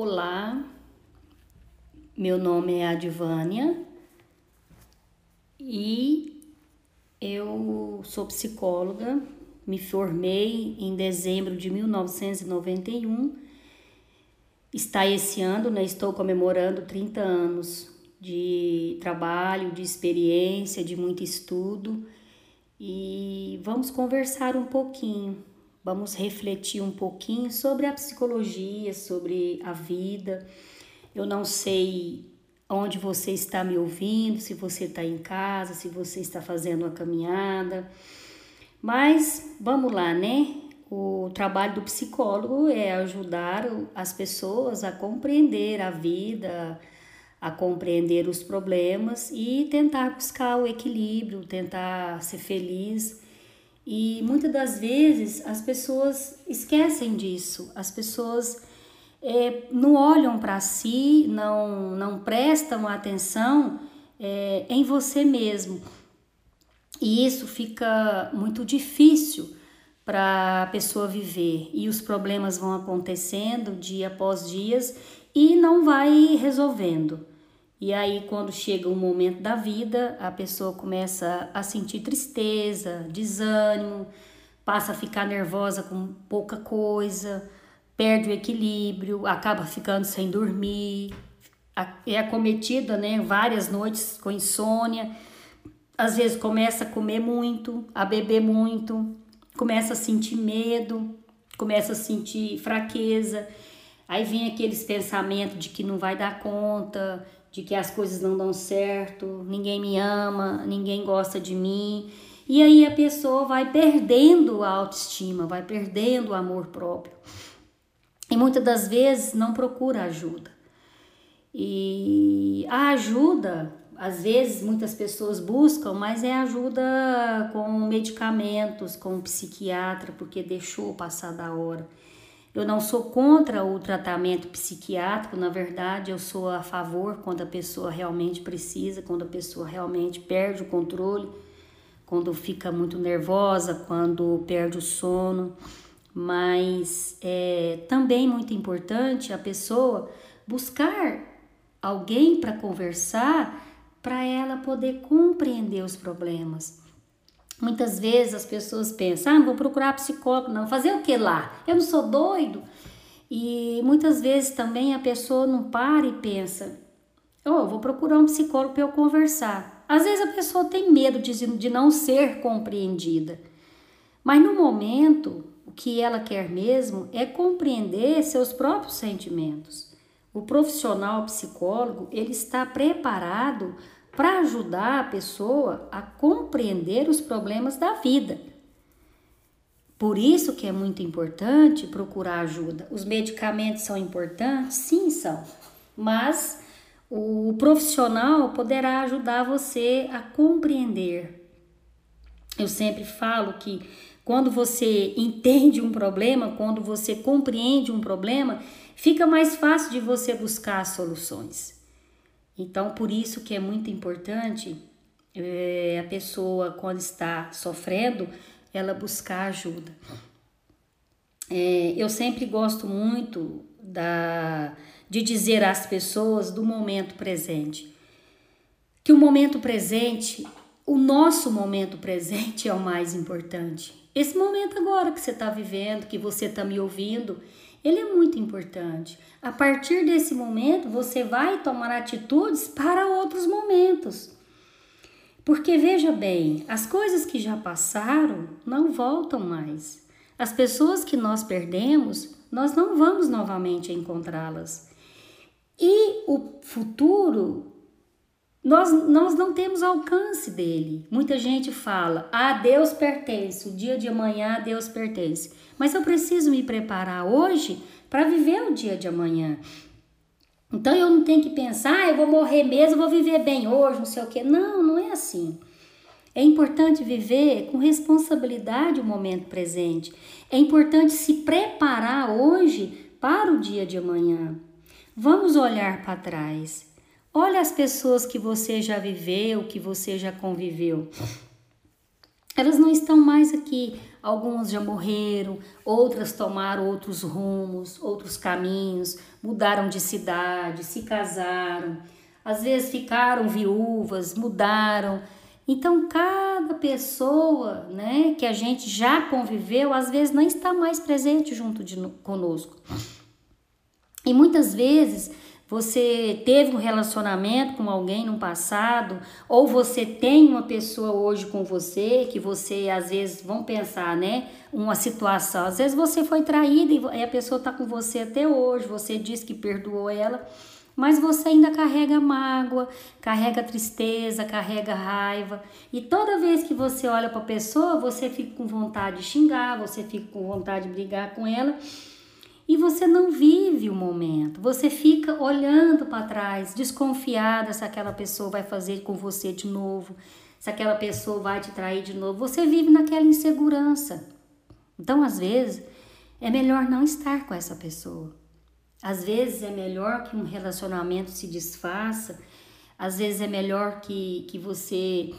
Olá, meu nome é Advânia e eu sou psicóloga, me formei em dezembro de 1991. Está esse ano, né? Estou comemorando 30 anos de trabalho, de experiência, de muito estudo e vamos conversar um pouquinho Vamos refletir um pouquinho sobre a psicologia, sobre a vida. Eu não sei onde você está me ouvindo, se você está em casa, se você está fazendo uma caminhada. Mas vamos lá, né? O trabalho do psicólogo é ajudar as pessoas a compreender a vida, a compreender os problemas e tentar buscar o equilíbrio, tentar ser feliz e muitas das vezes as pessoas esquecem disso, as pessoas é, não olham para si, não, não prestam atenção é, em você mesmo. E isso fica muito difícil para a pessoa viver. E os problemas vão acontecendo dia após dias e não vai resolvendo. E aí, quando chega um momento da vida, a pessoa começa a sentir tristeza, desânimo, passa a ficar nervosa com pouca coisa, perde o equilíbrio, acaba ficando sem dormir, é acometida, né, várias noites com insônia. Às vezes começa a comer muito, a beber muito, começa a sentir medo, começa a sentir fraqueza. Aí vem aqueles pensamentos de que não vai dar conta, de que as coisas não dão certo, ninguém me ama, ninguém gosta de mim. E aí a pessoa vai perdendo a autoestima, vai perdendo o amor próprio. E muitas das vezes não procura ajuda. E a ajuda, às vezes muitas pessoas buscam, mas é ajuda com medicamentos, com um psiquiatra, porque deixou passar da hora. Eu não sou contra o tratamento psiquiátrico, na verdade, eu sou a favor quando a pessoa realmente precisa, quando a pessoa realmente perde o controle, quando fica muito nervosa, quando perde o sono. Mas é também muito importante a pessoa buscar alguém para conversar, para ela poder compreender os problemas. Muitas vezes as pessoas pensam, ah, vou procurar psicólogo, não. Fazer o que lá? Eu não sou doido. E muitas vezes também a pessoa não para e pensa, oh, vou procurar um psicólogo para eu conversar. Às vezes a pessoa tem medo de, de não ser compreendida. Mas no momento, o que ela quer mesmo é compreender seus próprios sentimentos. O profissional psicólogo, ele está preparado para ajudar a pessoa a compreender os problemas da vida. Por isso que é muito importante procurar ajuda. Os medicamentos são importantes? Sim, são. Mas o profissional poderá ajudar você a compreender. Eu sempre falo que quando você entende um problema, quando você compreende um problema, fica mais fácil de você buscar soluções. Então, por isso que é muito importante é, a pessoa, quando está sofrendo, ela buscar ajuda. É, eu sempre gosto muito da, de dizer às pessoas do momento presente. Que o momento presente, o nosso momento presente é o mais importante. Esse momento agora que você está vivendo, que você está me ouvindo, ele é muito importante. A partir desse momento, você vai tomar atitudes para outros momentos. Porque veja bem, as coisas que já passaram não voltam mais. As pessoas que nós perdemos, nós não vamos novamente encontrá-las. E o futuro, nós, nós não temos alcance dele. Muita gente fala, a ah, Deus pertence, o dia de amanhã a Deus pertence. Mas eu preciso me preparar hoje para viver o dia de amanhã. Então eu não tenho que pensar, ah, eu vou morrer mesmo, vou viver bem hoje, não sei o quê. Não, não é assim. É importante viver com responsabilidade o momento presente. É importante se preparar hoje para o dia de amanhã. Vamos olhar para trás. Olha as pessoas que você já viveu, que você já conviveu. Elas não estão mais aqui. alguns já morreram, outras tomaram outros rumos, outros caminhos, mudaram de cidade, se casaram, às vezes ficaram viúvas, mudaram. Então, cada pessoa né, que a gente já conviveu, às vezes não está mais presente junto de conosco. E muitas vezes você teve um relacionamento com alguém no passado, ou você tem uma pessoa hoje com você que você às vezes vão pensar, né? Uma situação, às vezes você foi traída e a pessoa está com você até hoje, você diz que perdoou ela, mas você ainda carrega mágoa, carrega tristeza, carrega raiva, e toda vez que você olha para a pessoa, você fica com vontade de xingar, você fica com vontade de brigar com ela e você não vive o momento. Você fica olhando para trás, desconfiada se aquela pessoa vai fazer com você de novo, se aquela pessoa vai te trair de novo. Você vive naquela insegurança. Então, às vezes, é melhor não estar com essa pessoa. Às vezes é melhor que um relacionamento se desfaça, às vezes é melhor que, que você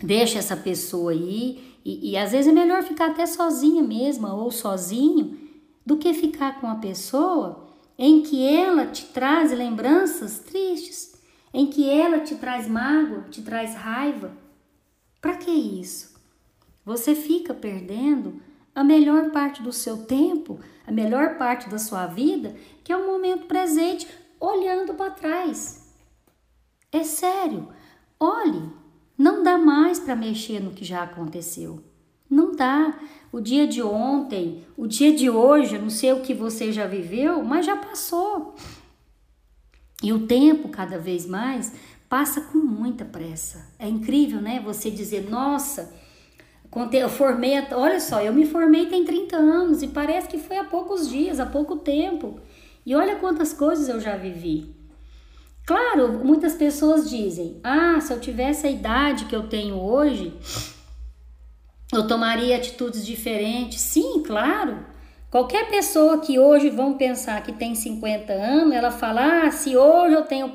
deixe essa pessoa aí, e, e às vezes é melhor ficar até sozinha mesma ou sozinho do que ficar com a pessoa em que ela te traz lembranças tristes, em que ela te traz mágoa, te traz raiva. Para que isso? Você fica perdendo a melhor parte do seu tempo, a melhor parte da sua vida, que é o momento presente, olhando para trás. É sério, olhe, não dá mais para mexer no que já aconteceu. Não dá o dia de ontem, o dia de hoje, não sei o que você já viveu, mas já passou. E o tempo, cada vez mais, passa com muita pressa. É incrível, né? Você dizer, nossa, eu formei, olha só, eu me formei tem 30 anos e parece que foi há poucos dias, há pouco tempo. E olha quantas coisas eu já vivi. Claro, muitas pessoas dizem: ah, se eu tivesse a idade que eu tenho hoje, eu tomaria atitudes diferentes. Sim, claro. Qualquer pessoa que hoje vão pensar que tem 50 anos, ela fala: ah, se hoje eu tenho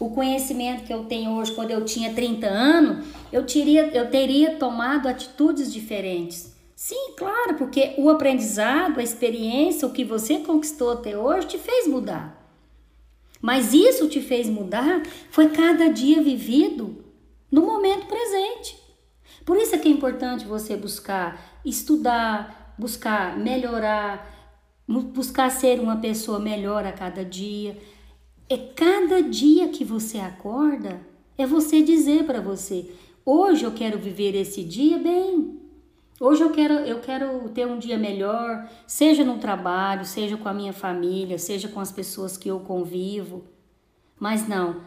o conhecimento que eu tenho hoje quando eu tinha 30 anos, eu teria, eu teria tomado atitudes diferentes. Sim, claro, porque o aprendizado, a experiência, o que você conquistou até hoje te fez mudar. Mas isso te fez mudar foi cada dia vivido no momento presente. Por isso é que é importante você buscar estudar, buscar melhorar, buscar ser uma pessoa melhor a cada dia. É cada dia que você acorda, é você dizer para você: hoje eu quero viver esse dia bem. Hoje eu quero, eu quero ter um dia melhor, seja no trabalho, seja com a minha família, seja com as pessoas que eu convivo. Mas não,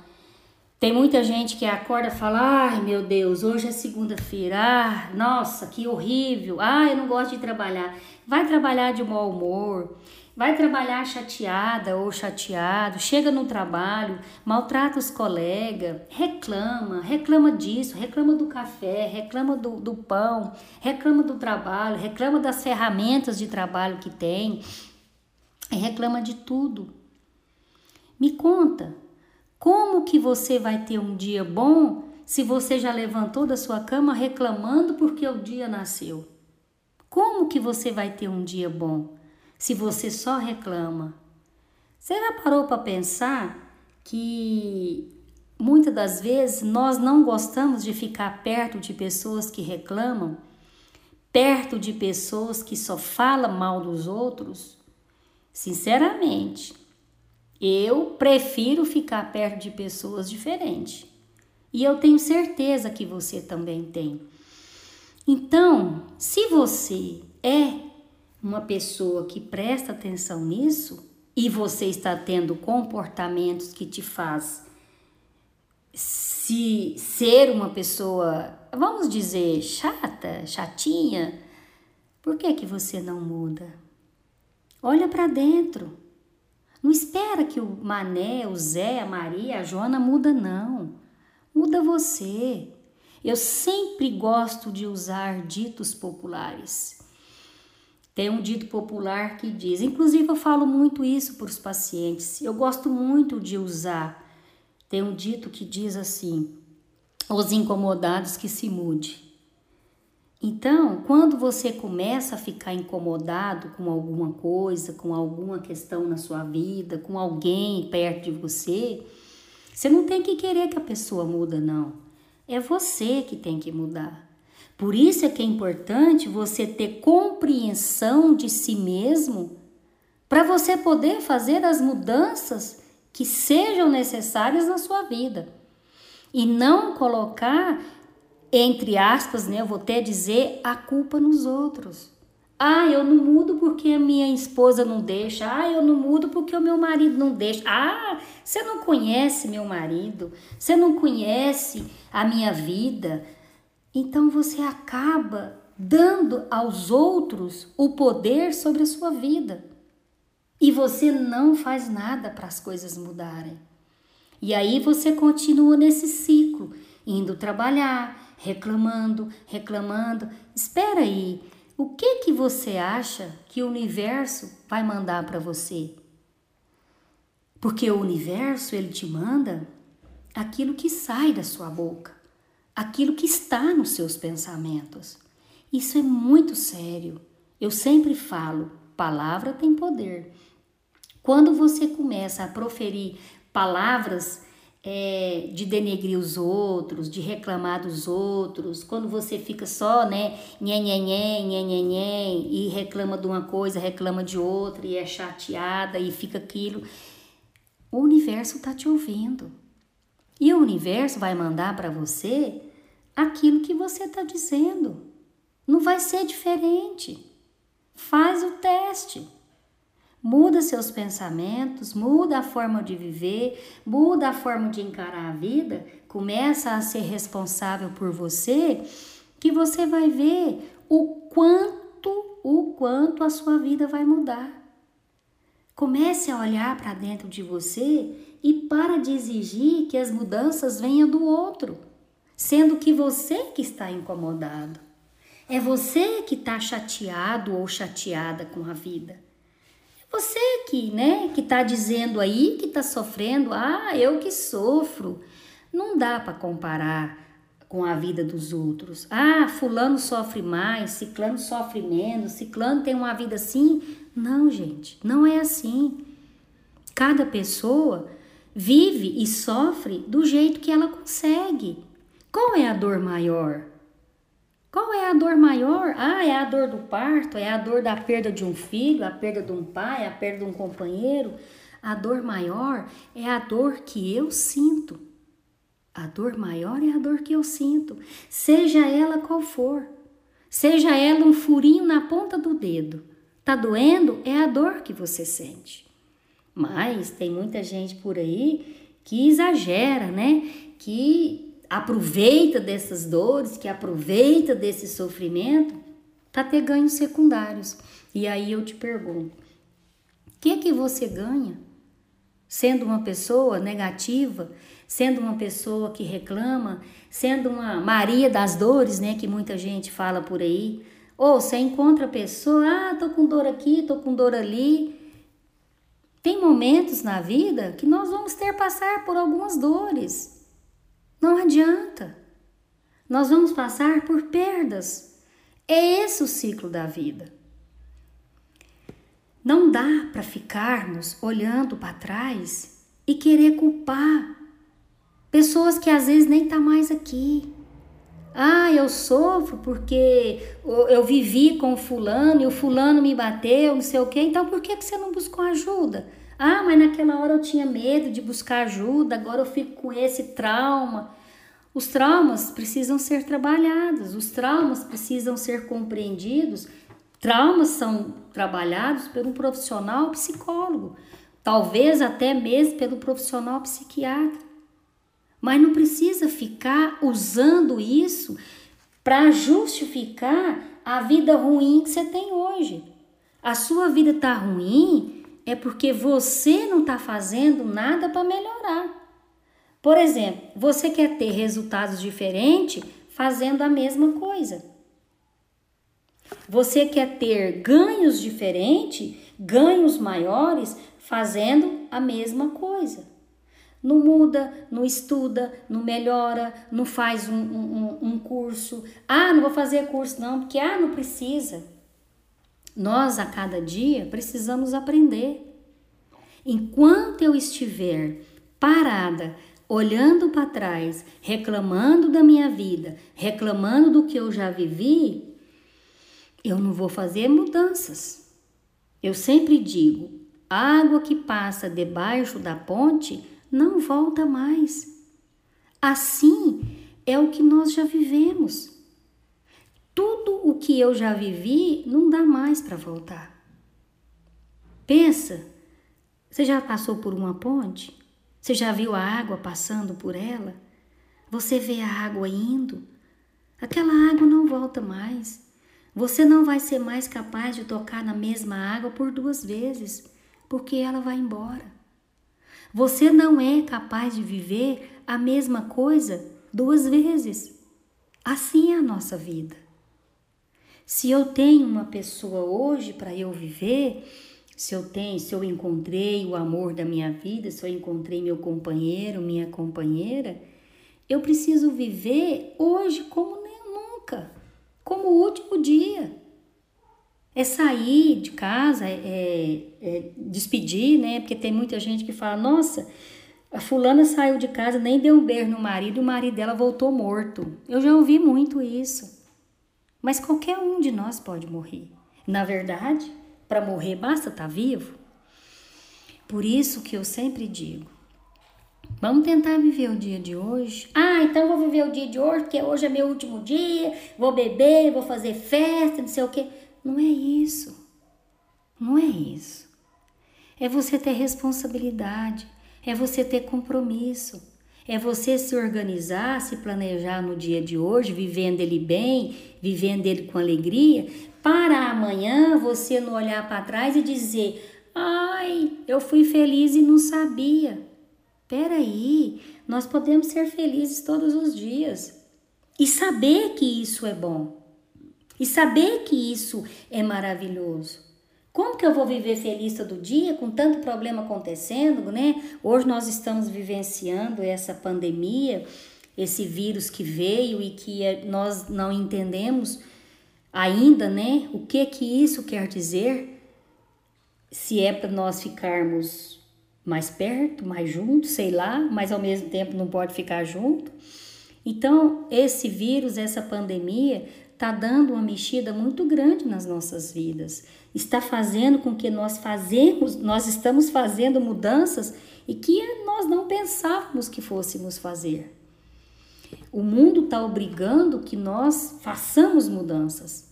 tem muita gente que acorda e fala: ai meu Deus, hoje é segunda-feira, ah, nossa, que horrível, ah, eu não gosto de trabalhar. Vai trabalhar de mau humor, vai trabalhar chateada ou chateado, chega no trabalho, maltrata os colegas, reclama, reclama disso, reclama do café, reclama do, do pão, reclama do trabalho, reclama das ferramentas de trabalho que tem, reclama de tudo. Me conta, como que você vai ter um dia bom se você já levantou da sua cama reclamando porque o dia nasceu? Como que você vai ter um dia bom se você só reclama? Você já parou para pensar que muitas das vezes nós não gostamos de ficar perto de pessoas que reclamam, perto de pessoas que só falam mal dos outros? Sinceramente, eu prefiro ficar perto de pessoas diferentes. E eu tenho certeza que você também tem. Então, se você é uma pessoa que presta atenção nisso e você está tendo comportamentos que te faz se ser uma pessoa, vamos dizer, chata, chatinha, por que que você não muda? Olha para dentro. Não espera que o Mané, o Zé, a Maria, a Joana muda não. Muda você. Eu sempre gosto de usar ditos populares. Tem um dito popular que diz, inclusive eu falo muito isso para os pacientes. Eu gosto muito de usar. Tem um dito que diz assim: os incomodados que se mude. Então, quando você começa a ficar incomodado com alguma coisa, com alguma questão na sua vida, com alguém perto de você, você não tem que querer que a pessoa muda, não. É você que tem que mudar. Por isso é que é importante você ter compreensão de si mesmo para você poder fazer as mudanças que sejam necessárias na sua vida. E não colocar entre aspas, né, eu vou até dizer, a culpa nos outros. Ah, eu não mudo porque a minha esposa não deixa. Ah, eu não mudo porque o meu marido não deixa. Ah, você não conhece meu marido. Você não conhece a minha vida. Então você acaba dando aos outros o poder sobre a sua vida. E você não faz nada para as coisas mudarem. E aí você continua nesse ciclo, indo trabalhar, reclamando, reclamando. Espera aí, o que que você acha que o universo vai mandar para você? Porque o universo ele te manda aquilo que sai da sua boca, aquilo que está nos seus pensamentos. Isso é muito sério. Eu sempre falo, palavra tem poder. Quando você começa a proferir palavras é, de denegrir os outros, de reclamar dos outros, quando você fica só, né, nhenhenhen, nhenhenhen, e reclama de uma coisa, reclama de outra, e é chateada, e fica aquilo, o universo está te ouvindo. E o universo vai mandar para você aquilo que você está dizendo. Não vai ser diferente. Faz o teste. Muda seus pensamentos, muda a forma de viver, muda a forma de encarar a vida, começa a ser responsável por você, que você vai ver o quanto, o quanto a sua vida vai mudar. Comece a olhar para dentro de você e para de exigir que as mudanças venham do outro, sendo que você que está incomodado. É você que está chateado ou chateada com a vida. Você que, né, que tá dizendo aí que tá sofrendo, ah, eu que sofro. Não dá para comparar com a vida dos outros. Ah, fulano sofre mais, ciclano sofre menos, ciclano tem uma vida assim. Não, gente, não é assim. Cada pessoa vive e sofre do jeito que ela consegue. Qual é a dor maior? Qual é a dor maior? Ah, é a dor do parto, é a dor da perda de um filho, a perda de um pai, a perda de um companheiro. A dor maior é a dor que eu sinto. A dor maior é a dor que eu sinto, seja ela qual for. Seja ela um furinho na ponta do dedo. Tá doendo? É a dor que você sente. Mas tem muita gente por aí que exagera, né? Que aproveita dessas dores, que aproveita desse sofrimento para ter ganhos secundários. E aí eu te pergunto: o que é que você ganha sendo uma pessoa negativa, sendo uma pessoa que reclama, sendo uma Maria das dores, né, que muita gente fala por aí? Ou você encontra a pessoa, ah, tô com dor aqui, tô com dor ali. Tem momentos na vida que nós vamos ter passar por algumas dores. Não adianta. Nós vamos passar por perdas. É esse o ciclo da vida. Não dá para ficarmos olhando para trás e querer culpar pessoas que às vezes nem tá mais aqui. Ah, eu sofro porque eu vivi com o fulano e o fulano me bateu, não sei o quê. Então por que você não buscou ajuda? Ah, mas naquela hora eu tinha medo de buscar ajuda, agora eu fico com esse trauma. Os traumas precisam ser trabalhados, os traumas precisam ser compreendidos. Traumas são trabalhados por um profissional psicólogo, talvez até mesmo pelo profissional psiquiatra. Mas não precisa ficar usando isso para justificar a vida ruim que você tem hoje. A sua vida está ruim é porque você não está fazendo nada para melhorar. Por exemplo, você quer ter resultados diferentes fazendo a mesma coisa. Você quer ter ganhos diferentes, ganhos maiores, fazendo a mesma coisa. Não muda, não estuda, não melhora, não faz um, um, um curso. Ah, não vou fazer curso não, porque ah, não precisa. Nós a cada dia precisamos aprender. Enquanto eu estiver parada, olhando para trás, reclamando da minha vida, reclamando do que eu já vivi, eu não vou fazer mudanças. Eu sempre digo: água que passa debaixo da ponte não volta mais. Assim é o que nós já vivemos. Tudo o que eu já vivi não dá mais para voltar. Pensa, você já passou por uma ponte? Você já viu a água passando por ela? Você vê a água indo? Aquela água não volta mais. Você não vai ser mais capaz de tocar na mesma água por duas vezes, porque ela vai embora. Você não é capaz de viver a mesma coisa duas vezes. Assim é a nossa vida. Se eu tenho uma pessoa hoje para eu viver, se eu tenho, se eu encontrei o amor da minha vida, se eu encontrei meu companheiro, minha companheira, eu preciso viver hoje como nunca, como o último dia. É sair de casa, é, é, é, despedir, né? Porque tem muita gente que fala: nossa, a fulana saiu de casa, nem deu um beijo no marido, e o marido dela voltou morto. Eu já ouvi muito isso. Mas qualquer um de nós pode morrer. Na verdade, para morrer basta estar tá vivo. Por isso que eu sempre digo: Vamos tentar viver o dia de hoje. Ah, então vou viver o dia de hoje, porque hoje é meu último dia, vou beber, vou fazer festa, não sei o quê. Não é isso. Não é isso. É você ter responsabilidade, é você ter compromisso, é você se organizar, se planejar no dia de hoje, vivendo ele bem, vivendo ele com alegria, para amanhã você não olhar para trás e dizer: "Ai, eu fui feliz e não sabia". Peraí, nós podemos ser felizes todos os dias e saber que isso é bom e saber que isso é maravilhoso. Como que eu vou viver feliz todo dia com tanto problema acontecendo, né? Hoje nós estamos vivenciando essa pandemia, esse vírus que veio e que é, nós não entendemos ainda, né? O que que isso quer dizer? Se é para nós ficarmos mais perto, mais juntos, sei lá, mas ao mesmo tempo não pode ficar junto. Então, esse vírus, essa pandemia, está dando uma mexida muito grande nas nossas vidas. Está fazendo com que nós fazemos, nós estamos fazendo mudanças e que nós não pensávamos que fôssemos fazer. O mundo está obrigando que nós façamos mudanças.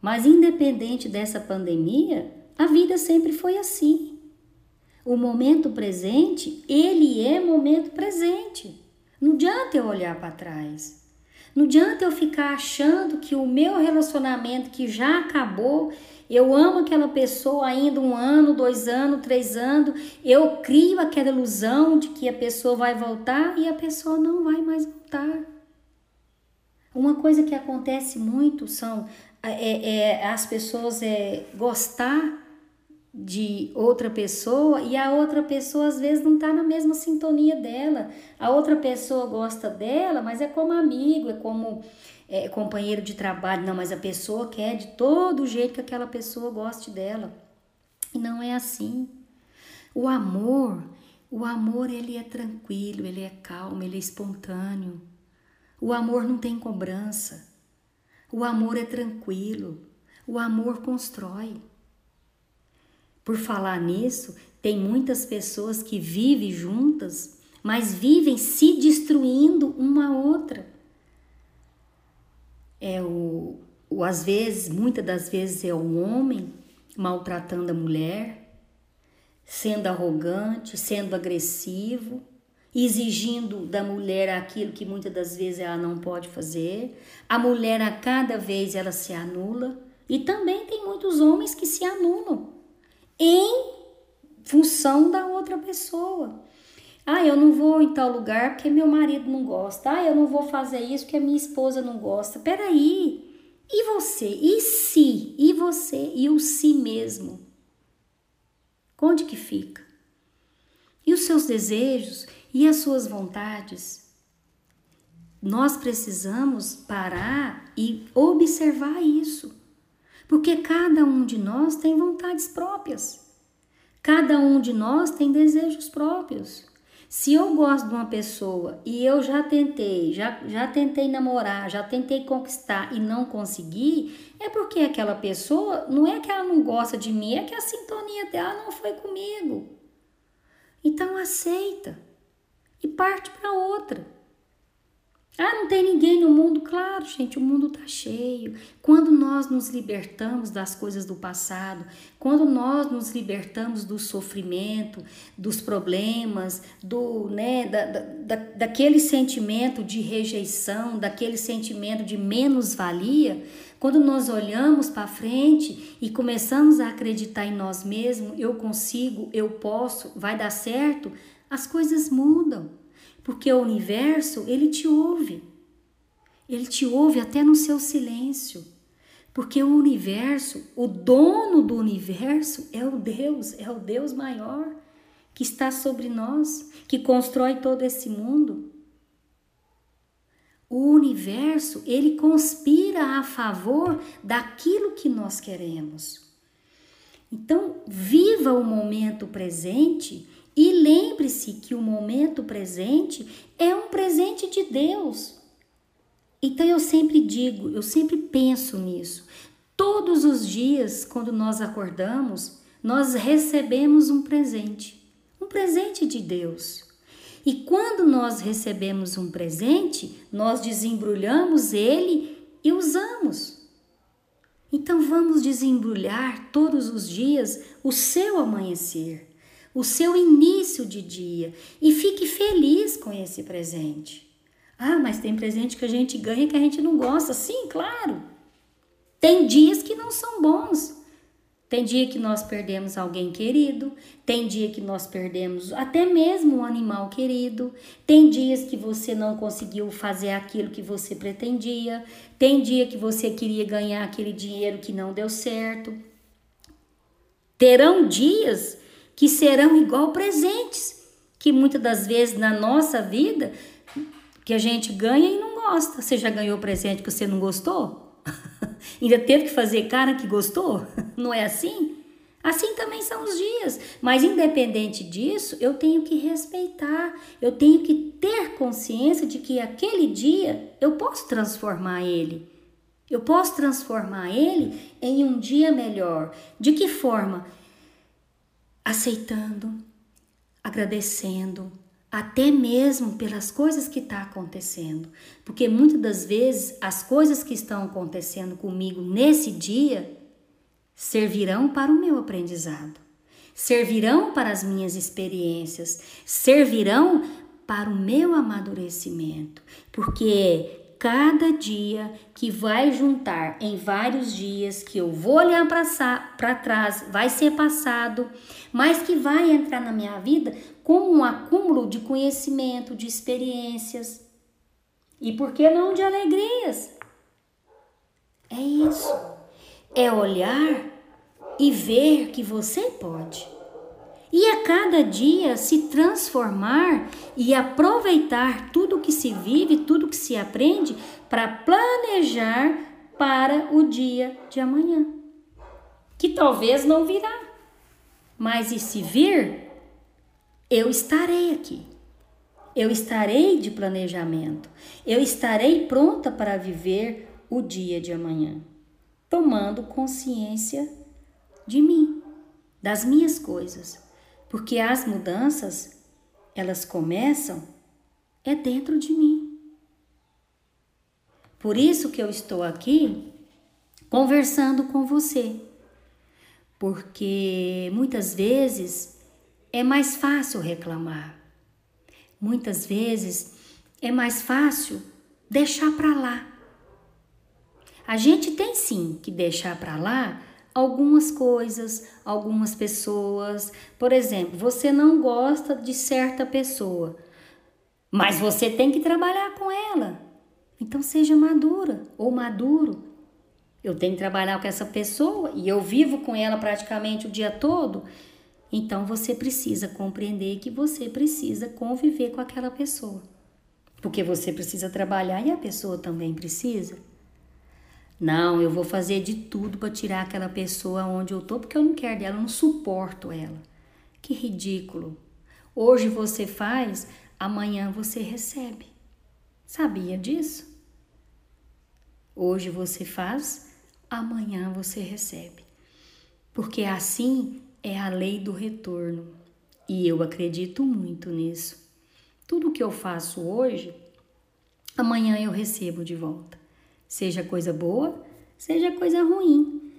Mas independente dessa pandemia, a vida sempre foi assim. O momento presente, ele é momento presente. Não adianta eu olhar para trás. Não adianta eu ficar achando que o meu relacionamento que já acabou, eu amo aquela pessoa ainda um ano, dois anos, três anos, eu crio aquela ilusão de que a pessoa vai voltar e a pessoa não vai mais voltar. Uma coisa que acontece muito são é, é, as pessoas é, gostar de outra pessoa e a outra pessoa às vezes não está na mesma sintonia dela. A outra pessoa gosta dela, mas é como amigo, é como é, companheiro de trabalho. Não, mas a pessoa quer de todo jeito que aquela pessoa goste dela. E não é assim. O amor, o amor ele é tranquilo, ele é calmo, ele é espontâneo. O amor não tem cobrança. O amor é tranquilo. O amor constrói. Por falar nisso, tem muitas pessoas que vivem juntas, mas vivem se destruindo uma a outra. É o, o às vezes, muitas das vezes é o homem maltratando a mulher, sendo arrogante, sendo agressivo, exigindo da mulher aquilo que muitas das vezes ela não pode fazer. A mulher a cada vez ela se anula e também tem muitos homens que se anulam em função da outra pessoa. Ah, eu não vou em tal lugar porque meu marido não gosta. Ah, eu não vou fazer isso porque minha esposa não gosta. Peraí. E você? E se? E você? E o si mesmo? Onde que fica? E os seus desejos e as suas vontades. Nós precisamos parar e observar isso, porque cada um de nós tem vontades próprias, cada um de nós tem desejos próprios. Se eu gosto de uma pessoa e eu já tentei, já, já tentei namorar, já tentei conquistar e não consegui, é porque aquela pessoa, não é que ela não gosta de mim, é que a sintonia dela não foi comigo. Então aceita e parte para outra. Ah, não tem ninguém no mundo? Claro, gente, o mundo está cheio. Quando nós nos libertamos das coisas do passado, quando nós nos libertamos do sofrimento, dos problemas, do, né, da, da, daquele sentimento de rejeição, daquele sentimento de menos-valia, quando nós olhamos para frente e começamos a acreditar em nós mesmos, eu consigo, eu posso, vai dar certo, as coisas mudam. Porque o universo, ele te ouve. Ele te ouve até no seu silêncio. Porque o universo, o dono do universo é o Deus, é o Deus maior que está sobre nós, que constrói todo esse mundo. O universo, ele conspira a favor daquilo que nós queremos. Então, viva o momento presente e lembre-se que o momento presente é um presente de Deus. Então eu sempre digo, eu sempre penso nisso. Todos os dias, quando nós acordamos, nós recebemos um presente, um presente de Deus. E quando nós recebemos um presente, nós desembrulhamos ele e usamos. Então vamos desembrulhar todos os dias o seu amanhecer o seu início de dia e fique feliz com esse presente. Ah, mas tem presente que a gente ganha que a gente não gosta. Sim, claro. Tem dias que não são bons. Tem dia que nós perdemos alguém querido, tem dia que nós perdemos até mesmo um animal querido, tem dias que você não conseguiu fazer aquilo que você pretendia, tem dia que você queria ganhar aquele dinheiro que não deu certo. Terão dias que serão igual presentes, que muitas das vezes na nossa vida que a gente ganha e não gosta. Você já ganhou presente que você não gostou? Ainda teve que fazer cara que gostou? Não é assim? Assim também são os dias. Mas independente disso, eu tenho que respeitar, eu tenho que ter consciência de que aquele dia eu posso transformar ele. Eu posso transformar ele em um dia melhor. De que forma? Aceitando, agradecendo, até mesmo pelas coisas que estão tá acontecendo. Porque muitas das vezes as coisas que estão acontecendo comigo nesse dia servirão para o meu aprendizado, servirão para as minhas experiências, servirão para o meu amadurecimento, porque cada dia que vai juntar em vários dias que eu vou olhar para trás, vai ser passado, mas que vai entrar na minha vida como um acúmulo de conhecimento, de experiências e por que não de alegrias. É isso. É olhar e ver que você pode e a cada dia se transformar e aproveitar tudo que se vive, tudo que se aprende para planejar para o dia de amanhã, que talvez não virá, mas e se vir, eu estarei aqui. Eu estarei de planejamento. Eu estarei pronta para viver o dia de amanhã, tomando consciência de mim, das minhas coisas porque as mudanças, elas começam é dentro de mim. Por isso que eu estou aqui conversando com você. Porque muitas vezes é mais fácil reclamar. Muitas vezes é mais fácil deixar para lá. A gente tem sim que deixar para lá algumas coisas, algumas pessoas. Por exemplo, você não gosta de certa pessoa, mas você tem que trabalhar com ela. Então seja madura ou maduro. Eu tenho que trabalhar com essa pessoa e eu vivo com ela praticamente o dia todo. Então você precisa compreender que você precisa conviver com aquela pessoa. Porque você precisa trabalhar e a pessoa também precisa. Não, eu vou fazer de tudo para tirar aquela pessoa onde eu tô, porque eu não quero dela, eu não suporto ela. Que ridículo. Hoje você faz, amanhã você recebe. Sabia disso? Hoje você faz, amanhã você recebe. Porque assim é a lei do retorno. E eu acredito muito nisso. Tudo que eu faço hoje, amanhã eu recebo de volta seja coisa boa, seja coisa ruim.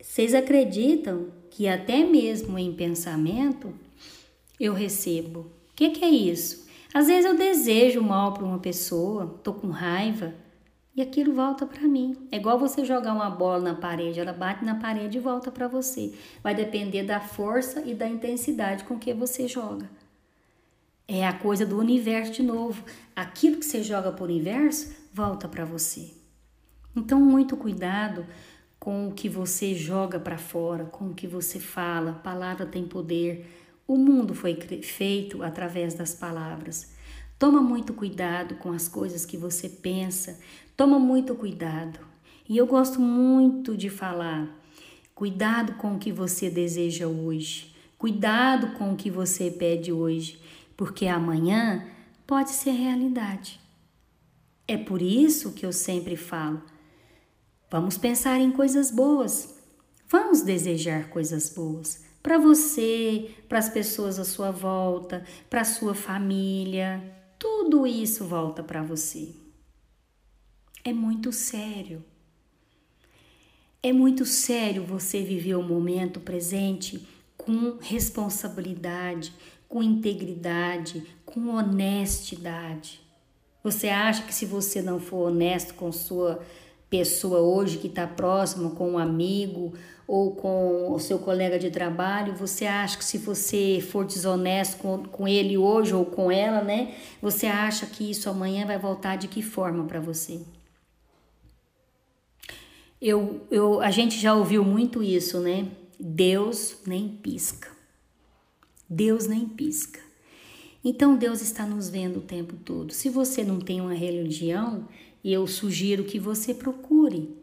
Vocês acreditam que até mesmo em pensamento eu recebo? O que, que é isso? Às vezes eu desejo mal para uma pessoa, tô com raiva e aquilo volta para mim. É igual você jogar uma bola na parede, ela bate na parede e volta para você. Vai depender da força e da intensidade com que você joga. É a coisa do universo de novo. Aquilo que você joga para o universo volta para você. Então, muito cuidado com o que você joga para fora, com o que você fala. Palavra tem poder. O mundo foi feito através das palavras. Toma muito cuidado com as coisas que você pensa. Toma muito cuidado. E eu gosto muito de falar: cuidado com o que você deseja hoje. Cuidado com o que você pede hoje, porque amanhã pode ser realidade. É por isso que eu sempre falo: Vamos pensar em coisas boas. Vamos desejar coisas boas para você, para as pessoas à sua volta, para a sua família. Tudo isso volta para você. É muito sério. É muito sério você viver o momento presente com responsabilidade, com integridade, com honestidade. Você acha que se você não for honesto com sua pessoa hoje que está próxima com um amigo ou com o seu colega de trabalho, você acha que se você for desonesto com, com ele hoje ou com ela, né? Você acha que isso amanhã vai voltar de que forma para você? Eu, eu, a gente já ouviu muito isso, né? Deus nem pisca. Deus nem pisca. Então Deus está nos vendo o tempo todo. Se você não tem uma religião, e eu sugiro que você procure.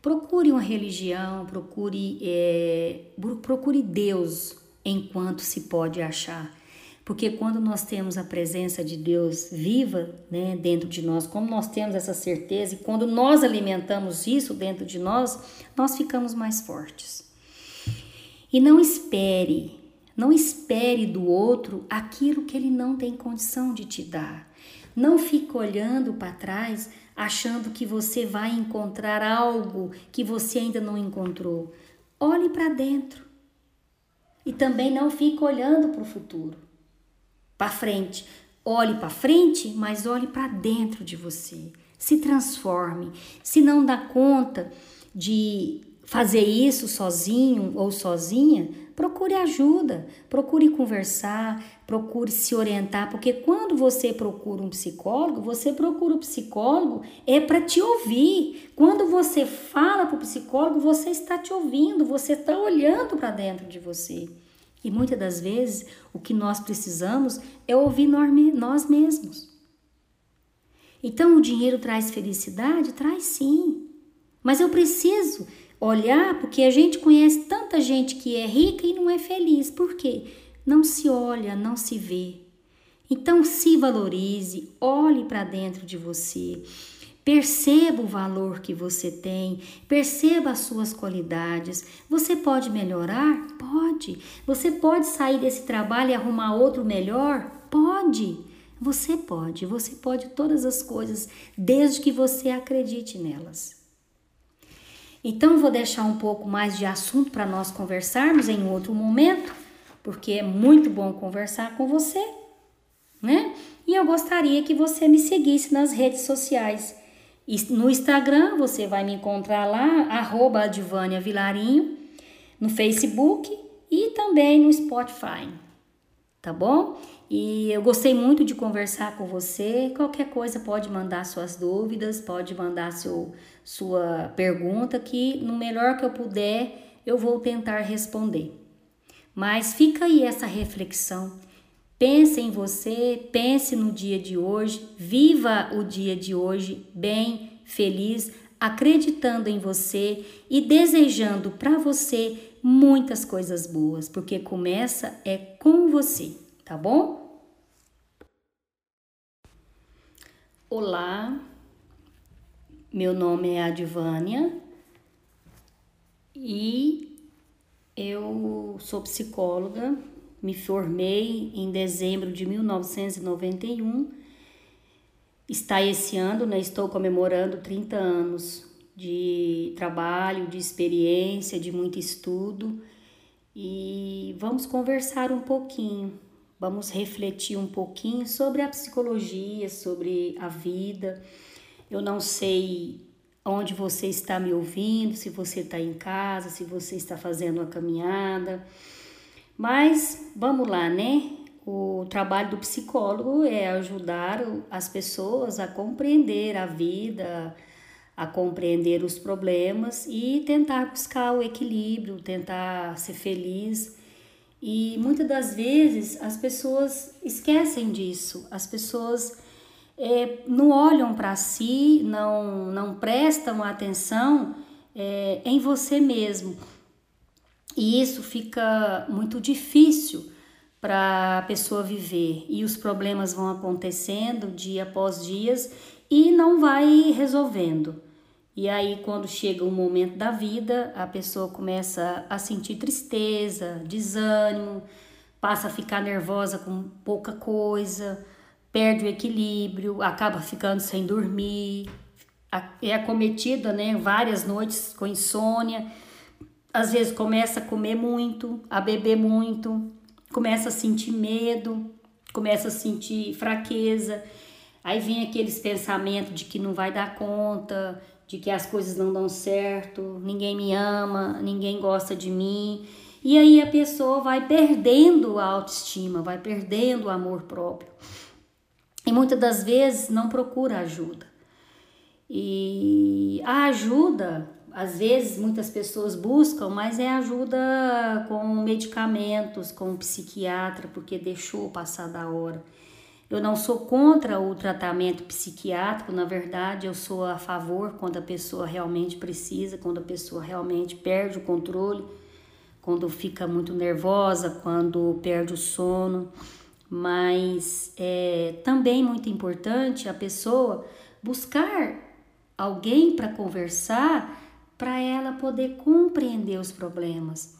Procure uma religião, procure, é, procure Deus enquanto se pode achar. Porque quando nós temos a presença de Deus viva né, dentro de nós, como nós temos essa certeza, e quando nós alimentamos isso dentro de nós, nós ficamos mais fortes. E não espere, não espere do outro aquilo que ele não tem condição de te dar. Não fique olhando para trás achando que você vai encontrar algo que você ainda não encontrou. Olhe para dentro. E também não fique olhando para o futuro, para frente. Olhe para frente, mas olhe para dentro de você. Se transforme. Se não dá conta de fazer isso sozinho ou sozinha, procure ajuda, procure conversar, procure se orientar, porque quando você procura um psicólogo, você procura o um psicólogo é para te ouvir. Quando você fala para o psicólogo, você está te ouvindo, você está olhando para dentro de você. E muitas das vezes o que nós precisamos é ouvir nós mesmos. Então o dinheiro traz felicidade? Traz sim. Mas eu preciso olhar, porque a gente conhece tanta gente que é rica e não é feliz. Por quê? Não se olha, não se vê. Então se valorize, olhe para dentro de você. Perceba o valor que você tem, perceba as suas qualidades. Você pode melhorar? Pode. Você pode sair desse trabalho e arrumar outro melhor? Pode. Você pode, você pode todas as coisas, desde que você acredite nelas. Então, vou deixar um pouco mais de assunto para nós conversarmos em outro momento, porque é muito bom conversar com você, né? E eu gostaria que você me seguisse nas redes sociais. No Instagram, você vai me encontrar lá, arroba Advânia Vilarinho, no Facebook e também no Spotify, tá bom? E eu gostei muito de conversar com você. Qualquer coisa pode mandar suas dúvidas, pode mandar seu, sua pergunta, que no melhor que eu puder eu vou tentar responder. Mas fica aí essa reflexão. Pense em você, pense no dia de hoje, viva o dia de hoje bem, feliz, acreditando em você e desejando para você muitas coisas boas, porque começa é com você, tá bom? Olá, meu nome é Advânia e eu sou psicóloga, me formei em dezembro de 1991. Está esse ano, né, estou comemorando 30 anos de trabalho, de experiência, de muito estudo e vamos conversar um pouquinho, vamos refletir um pouquinho sobre a psicologia, sobre a vida. Eu não sei onde você está me ouvindo, se você está em casa, se você está fazendo uma caminhada. Mas vamos lá, né? O trabalho do psicólogo é ajudar as pessoas a compreender a vida, a compreender os problemas e tentar buscar o equilíbrio, tentar ser feliz. E muitas das vezes as pessoas esquecem disso, as pessoas é, não olham para si, não, não prestam atenção é, em você mesmo. E isso fica muito difícil para a pessoa viver. E os problemas vão acontecendo dia após dias e não vai resolvendo. E aí, quando chega um momento da vida, a pessoa começa a sentir tristeza, desânimo, passa a ficar nervosa com pouca coisa, perde o equilíbrio, acaba ficando sem dormir, é acometida, né, várias noites com insônia. Às vezes começa a comer muito, a beber muito, começa a sentir medo, começa a sentir fraqueza. Aí vem aqueles pensamentos de que não vai dar conta, de que as coisas não dão certo, ninguém me ama, ninguém gosta de mim. E aí a pessoa vai perdendo a autoestima, vai perdendo o amor próprio e muitas das vezes não procura ajuda. E a ajuda, às vezes muitas pessoas buscam, mas é ajuda com medicamentos, com um psiquiatra, porque deixou passar da hora. Eu não sou contra o tratamento psiquiátrico, na verdade, eu sou a favor quando a pessoa realmente precisa, quando a pessoa realmente perde o controle, quando fica muito nervosa, quando perde o sono mas é também muito importante a pessoa buscar alguém para conversar para ela poder compreender os problemas.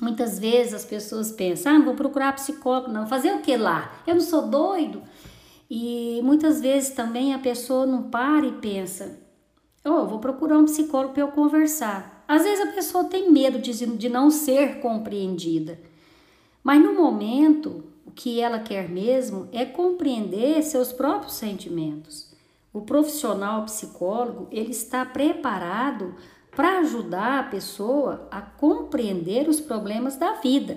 Muitas vezes as pessoas pensam, ah, vou procurar psicólogo, não, fazer o que lá? Eu não sou doido. E muitas vezes também a pessoa não para e pensa, oh, vou procurar um psicólogo para eu conversar. Às vezes a pessoa tem medo de, de não ser compreendida. Mas no momento o que ela quer mesmo é compreender seus próprios sentimentos. O profissional psicólogo, ele está preparado para ajudar a pessoa a compreender os problemas da vida.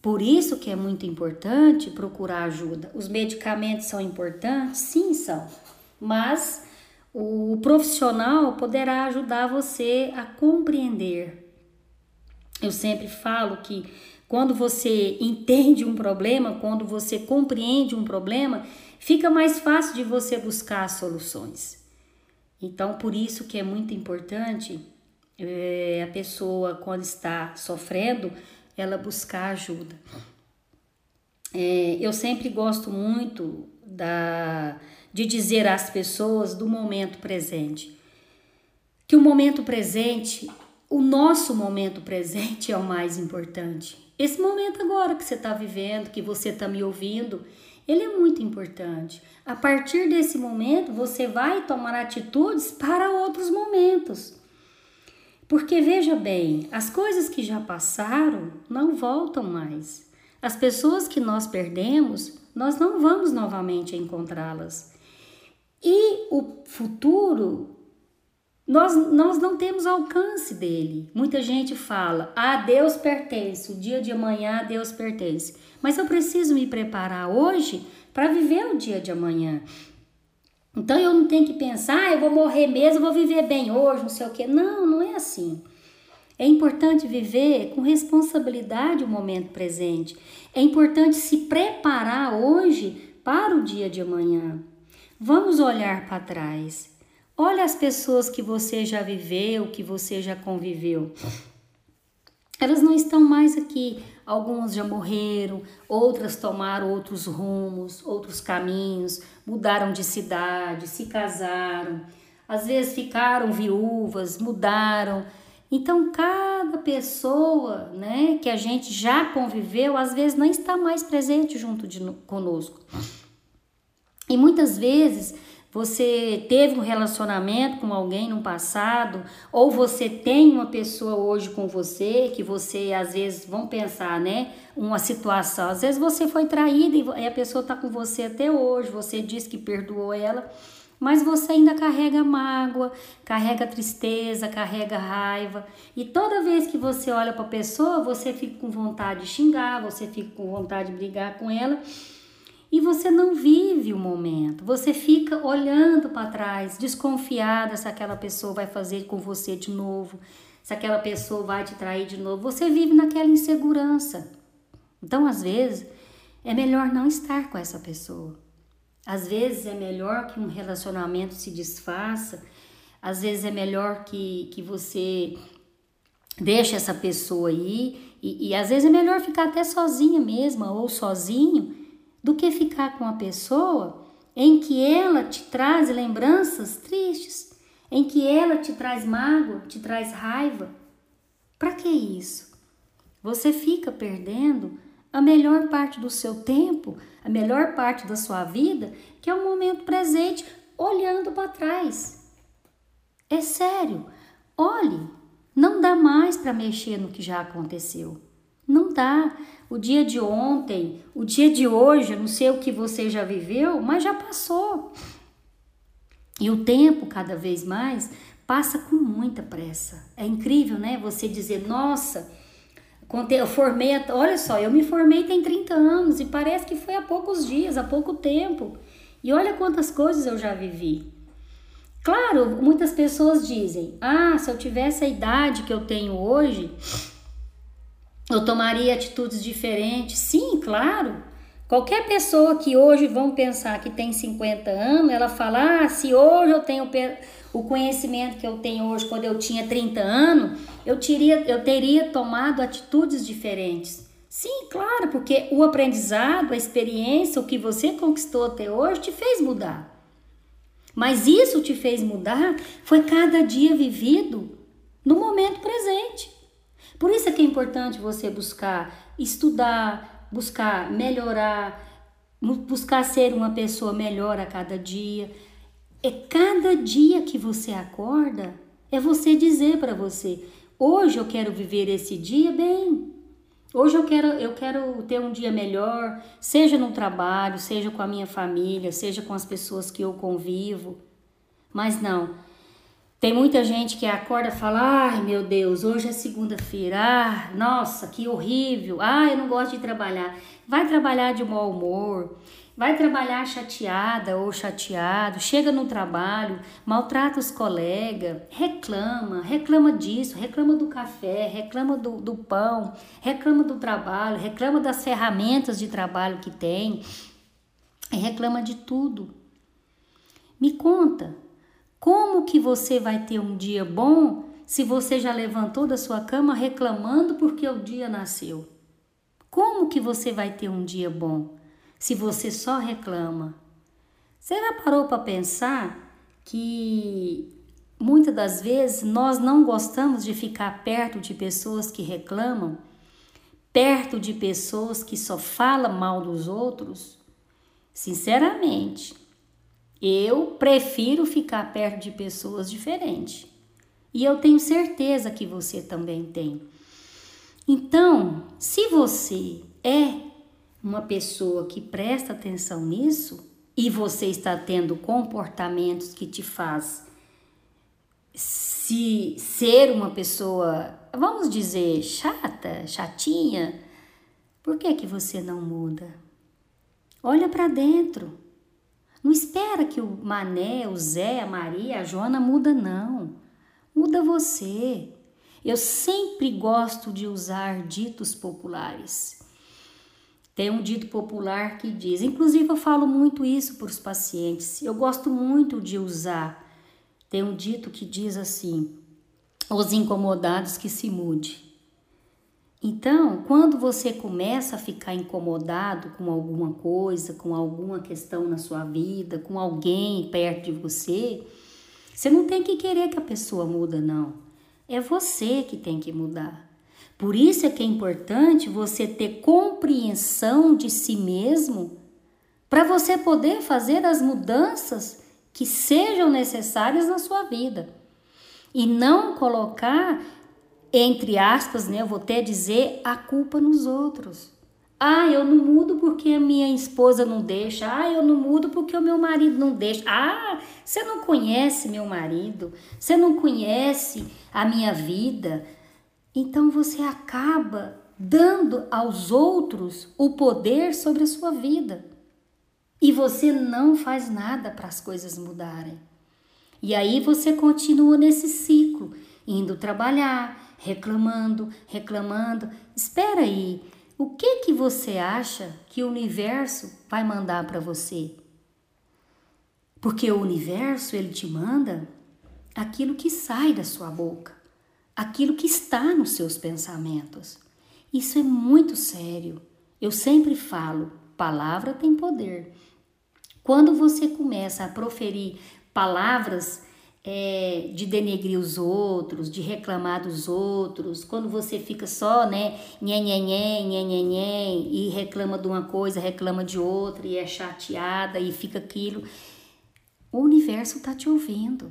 Por isso que é muito importante procurar ajuda. Os medicamentos são importantes? Sim, são. Mas o profissional poderá ajudar você a compreender. Eu sempre falo que quando você entende um problema, quando você compreende um problema, fica mais fácil de você buscar soluções. Então, por isso que é muito importante é, a pessoa, quando está sofrendo, ela buscar ajuda. É, eu sempre gosto muito da, de dizer às pessoas do momento presente. Que o momento presente, o nosso momento presente é o mais importante. Esse momento agora que você está vivendo, que você está me ouvindo, ele é muito importante. A partir desse momento, você vai tomar atitudes para outros momentos. Porque veja bem, as coisas que já passaram não voltam mais. As pessoas que nós perdemos, nós não vamos novamente encontrá-las. E o futuro nós, nós não temos alcance dele. Muita gente fala, a ah, Deus pertence, o dia de amanhã a Deus pertence. Mas eu preciso me preparar hoje para viver o dia de amanhã. Então eu não tenho que pensar, ah, eu vou morrer mesmo, vou viver bem hoje, não sei o quê. Não, não é assim. É importante viver com responsabilidade o momento presente. É importante se preparar hoje para o dia de amanhã. Vamos olhar para trás. Olha as pessoas que você já viveu, que você já conviveu. Elas não estão mais aqui. Algumas já morreram, outras tomaram outros rumos, outros caminhos, mudaram de cidade, se casaram, às vezes ficaram viúvas, mudaram então, cada pessoa né, que a gente já conviveu, às vezes não está mais presente junto de conosco. E muitas vezes você teve um relacionamento com alguém no passado, ou você tem uma pessoa hoje com você que você às vezes vão pensar, né? Uma situação. Às vezes você foi traída e a pessoa está com você até hoje, você diz que perdoou ela mas você ainda carrega mágoa, carrega tristeza, carrega raiva. E toda vez que você olha para a pessoa, você fica com vontade de xingar, você fica com vontade de brigar com ela. E você não vive o momento, você fica olhando para trás, desconfiada se aquela pessoa vai fazer com você de novo, se aquela pessoa vai te trair de novo. Você vive naquela insegurança. Então, às vezes, é melhor não estar com essa pessoa. Às vezes é melhor que um relacionamento se desfaça, às vezes é melhor que, que você deixe essa pessoa aí, e, e às vezes é melhor ficar até sozinha mesma ou sozinho do que ficar com a pessoa em que ela te traz lembranças tristes, em que ela te traz mágoa, te traz raiva. Para que isso? Você fica perdendo a melhor parte do seu tempo, a melhor parte da sua vida, que é o momento presente, olhando para trás. É sério, olhe, não dá mais para mexer no que já aconteceu. Não dá. O dia de ontem, o dia de hoje, não sei o que você já viveu, mas já passou. E o tempo, cada vez mais, passa com muita pressa. É incrível, né? Você dizer, nossa, eu formei, olha só, eu me formei tem 30 anos e parece que foi há poucos dias, há pouco tempo. E olha quantas coisas eu já vivi. Claro, muitas pessoas dizem: "Ah, se eu tivesse a idade que eu tenho hoje, eu tomaria atitudes diferentes". Sim, claro. Qualquer pessoa que hoje vão pensar que tem 50 anos, ela fala: "Ah, se hoje eu tenho o conhecimento que eu tenho hoje quando eu tinha 30 anos, eu teria, eu teria tomado atitudes diferentes. Sim, claro, porque o aprendizado, a experiência, o que você conquistou até hoje te fez mudar. Mas isso te fez mudar foi cada dia vivido no momento presente. Por isso é que é importante você buscar estudar, buscar melhorar, buscar ser uma pessoa melhor a cada dia, é cada dia que você acorda, é você dizer para você: hoje eu quero viver esse dia bem. Hoje eu quero, eu quero ter um dia melhor, seja no trabalho, seja com a minha família, seja com as pessoas que eu convivo. Mas não, tem muita gente que acorda e fala: ai meu Deus, hoje é segunda-feira, ah, nossa, que horrível, ah, eu não gosto de trabalhar. Vai trabalhar de mau humor, Vai trabalhar chateada ou chateado, chega no trabalho, maltrata os colegas, reclama, reclama disso, reclama do café, reclama do, do pão, reclama do trabalho, reclama das ferramentas de trabalho que tem, reclama de tudo. Me conta, como que você vai ter um dia bom se você já levantou da sua cama reclamando porque o dia nasceu? Como que você vai ter um dia bom? se você só reclama. Você já parou para pensar que muitas das vezes nós não gostamos de ficar perto de pessoas que reclamam, perto de pessoas que só falam mal dos outros? Sinceramente, eu prefiro ficar perto de pessoas diferentes. E eu tenho certeza que você também tem. Então, se você é uma pessoa que presta atenção nisso e você está tendo comportamentos que te faz se ser uma pessoa, vamos dizer, chata, chatinha, por que que você não muda? Olha para dentro. Não espera que o Mané, o Zé, a Maria, a Joana muda não. Muda você. Eu sempre gosto de usar ditos populares. Tem um dito popular que diz, inclusive eu falo muito isso para os pacientes, eu gosto muito de usar. Tem um dito que diz assim: os incomodados que se mude. Então, quando você começa a ficar incomodado com alguma coisa, com alguma questão na sua vida, com alguém perto de você, você não tem que querer que a pessoa muda, não. É você que tem que mudar. Por isso é que é importante você ter compreensão de si mesmo para você poder fazer as mudanças que sejam necessárias na sua vida. E não colocar, entre aspas, né, eu vou até dizer, a culpa nos outros. Ah, eu não mudo porque a minha esposa não deixa. Ah, eu não mudo porque o meu marido não deixa. Ah, você não conhece meu marido. Você não conhece a minha vida. Então você acaba dando aos outros o poder sobre a sua vida. E você não faz nada para as coisas mudarem. E aí você continua nesse ciclo, indo trabalhar, reclamando, reclamando. Espera aí, o que que você acha que o universo vai mandar para você? Porque o universo ele te manda aquilo que sai da sua boca, aquilo que está nos seus pensamentos. Isso é muito sério. Eu sempre falo, palavra tem poder. Quando você começa a proferir palavras é, de denegrir os outros, de reclamar dos outros, quando você fica só, né, nhenhenhen, nhenhenhen, e reclama de uma coisa, reclama de outra, e é chateada, e fica aquilo, o universo está te ouvindo.